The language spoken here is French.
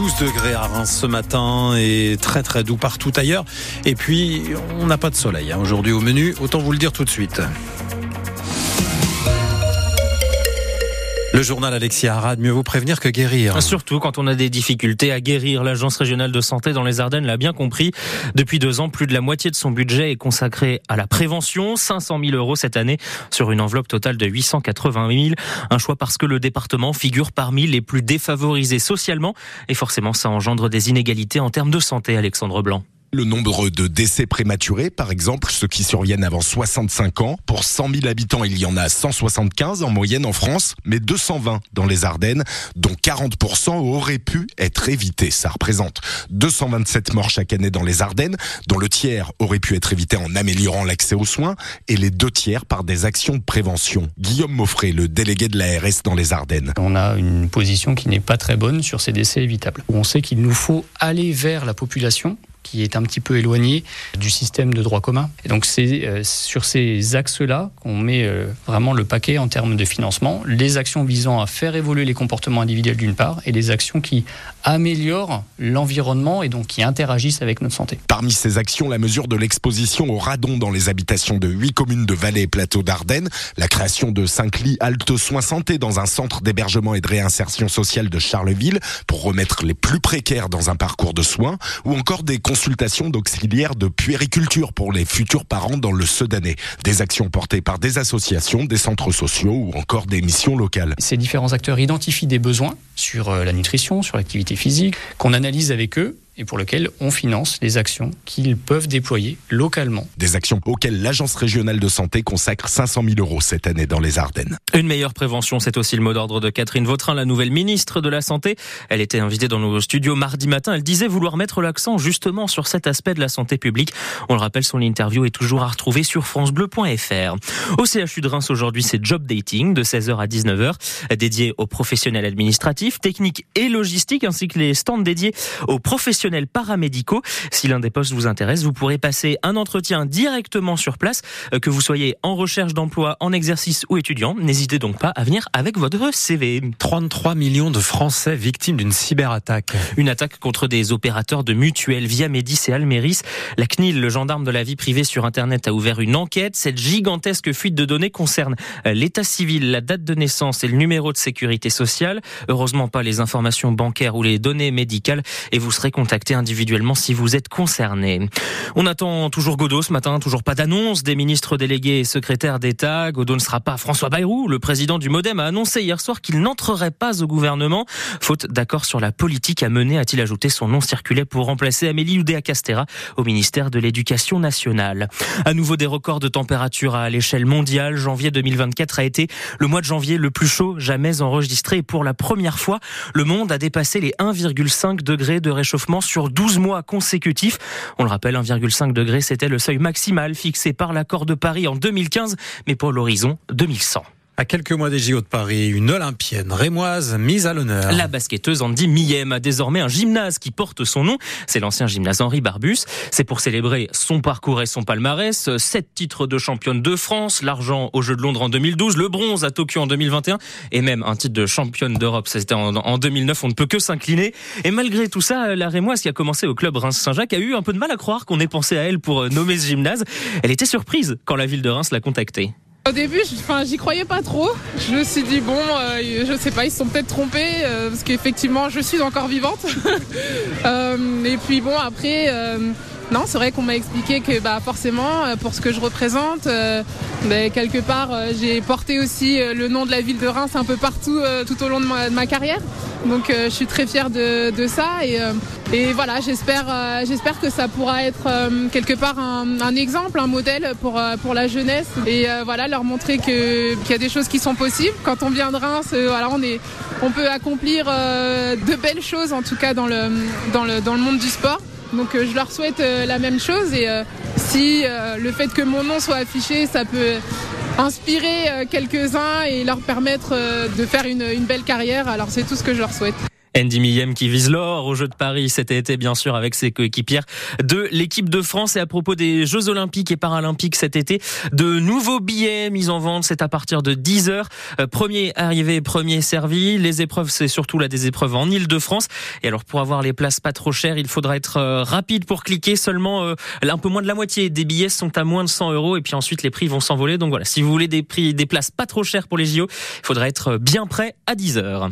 12 degrés à Reims ce matin et très très doux partout ailleurs. Et puis, on n'a pas de soleil hein, aujourd'hui au menu, autant vous le dire tout de suite. Le journal Alexia Arad, mieux vous prévenir que guérir. Surtout quand on a des difficultés à guérir. L'Agence régionale de santé dans les Ardennes l'a bien compris. Depuis deux ans, plus de la moitié de son budget est consacré à la prévention. 500 000 euros cette année sur une enveloppe totale de 880 000. Un choix parce que le département figure parmi les plus défavorisés socialement. Et forcément, ça engendre des inégalités en termes de santé, Alexandre Blanc. Le nombre de décès prématurés, par exemple, ceux qui surviennent avant 65 ans. Pour 100 000 habitants, il y en a 175 en moyenne en France, mais 220 dans les Ardennes, dont 40% auraient pu être évités. Ça représente 227 morts chaque année dans les Ardennes, dont le tiers aurait pu être évité en améliorant l'accès aux soins, et les deux tiers par des actions de prévention. Guillaume Moffret, le délégué de l'ARS dans les Ardennes. On a une position qui n'est pas très bonne sur ces décès évitables. On sait qu'il nous faut aller vers la population qui est un petit peu éloigné du système de droit commun. Et donc c'est euh, sur ces axes-là qu'on met euh, vraiment le paquet en termes de financement, les actions visant à faire évoluer les comportements individuels d'une part, et les actions qui améliorent l'environnement et donc qui interagissent avec notre santé. Parmi ces actions, la mesure de l'exposition au radon dans les habitations de huit communes de Valais et Plateau d'Ardennes, la création de cinq lits halte soins santé dans un centre d'hébergement et de réinsertion sociale de Charleville pour remettre les plus précaires dans un parcours de soins, ou encore des consultations d'auxiliaires de puériculture pour les futurs parents dans le Sedanais. Des actions portées par des associations, des centres sociaux ou encore des missions locales. Ces différents acteurs identifient des besoins sur euh, la nutrition, sur l'activité physique, qu'on analyse avec eux et pour lequel on finance les actions qu'ils peuvent déployer localement. Des actions auxquelles l'Agence régionale de santé consacre 500 000 euros cette année dans les Ardennes. Une meilleure prévention, c'est aussi le mot d'ordre de Catherine Vautrin, la nouvelle ministre de la Santé. Elle était invitée dans nos studios mardi matin. Elle disait vouloir mettre l'accent justement sur cet aspect de la santé publique. On le rappelle, son interview est toujours à retrouver sur francebleu.fr. Au CHU de Reims aujourd'hui, c'est Job Dating de 16h à 19h, dédié aux professionnels administratifs, techniques et logistiques, ainsi que les stands dédiés aux professionnels paramédicaux. Si l'un des postes vous intéresse, vous pourrez passer un entretien directement sur place, euh, que vous soyez en recherche d'emploi, en exercice ou étudiant. N'hésitez donc pas à venir avec votre CV. 33 millions de Français victimes d'une cyberattaque. Une attaque contre des opérateurs de mutuelles via Médis et Alméris. La CNIL, le gendarme de la vie privée sur Internet, a ouvert une enquête. Cette gigantesque fuite de données concerne euh, l'état civil, la date de naissance et le numéro de sécurité sociale. Heureusement pas les informations bancaires ou les données médicales et vous serez contacté individuellement si vous êtes concerné. On attend toujours Godot ce matin, toujours pas d'annonce des ministres délégués et secrétaires d'État. Godot ne sera pas François Bayrou. Le président du Modem a annoncé hier soir qu'il n'entrerait pas au gouvernement. Faute d'accord sur la politique à mener, a-t-il ajouté son nom circulait pour remplacer Amélie Oudéa Castera au ministère de l'Éducation nationale. À nouveau des records de température à l'échelle mondiale. Janvier 2024 a été le mois de janvier le plus chaud jamais enregistré. Pour la première fois, le monde a dépassé les 1,5 degrés de réchauffement sur 12 mois consécutifs. On le rappelle, 1,5 degré, c'était le seuil maximal fixé par l'accord de Paris en 2015, mais pour l'horizon 2100. À quelques mois des JO de Paris, une Olympienne rémoise mise à l'honneur. La basketteuse Andy Millem a désormais un gymnase qui porte son nom. C'est l'ancien gymnase Henri Barbus. C'est pour célébrer son parcours et son palmarès. Sept titres de championne de France, l'argent aux Jeux de Londres en 2012, le bronze à Tokyo en 2021 et même un titre de championne d'Europe. C'était en 2009. On ne peut que s'incliner. Et malgré tout ça, la rémoise qui a commencé au club Reims-Saint-Jacques a eu un peu de mal à croire qu'on ait pensé à elle pour nommer ce gymnase. Elle était surprise quand la ville de Reims l'a contactée. Au début, j'y croyais pas trop. Je me suis dit bon, euh, je sais pas, ils se sont peut-être trompés euh, parce qu'effectivement, je suis encore vivante. euh, et puis bon, après, euh, non, c'est vrai qu'on m'a expliqué que bah forcément, euh, pour ce que je représente, bah, quelque part, j'ai porté aussi le nom de la ville de Reims un peu partout tout au long de ma, carrière. Donc je suis très fière de, ça et, voilà, j'espère j'espère que ça pourra être quelque part un, exemple, un modèle pour, pour la jeunesse et voilà leur montrer qu'il y a des choses qui sont possibles. Quand on vient de Reims, voilà, on est on peut accomplir de belles choses en tout cas dans le dans le dans le monde du sport. Donc je leur souhaite la même chose et si le fait que mon nom soit affiché, ça peut inspirer quelques-uns et leur permettre de faire une, une belle carrière, alors c'est tout ce que je leur souhaite. Andy Millem qui vise l'or au Jeux de Paris cet été, bien sûr, avec ses coéquipières de l'équipe de France. Et à propos des Jeux Olympiques et Paralympiques cet été, de nouveaux billets mis en vente. C'est à partir de 10 heures. Euh, premier arrivé, premier servi. Les épreuves, c'est surtout là des épreuves en Ile-de-France. Et alors, pour avoir les places pas trop chères, il faudra être euh, rapide pour cliquer. Seulement, euh, un peu moins de la moitié des billets sont à moins de 100 euros. Et puis ensuite, les prix vont s'envoler. Donc voilà, si vous voulez des prix, des places pas trop chères pour les JO, il faudra être bien prêt à 10 heures.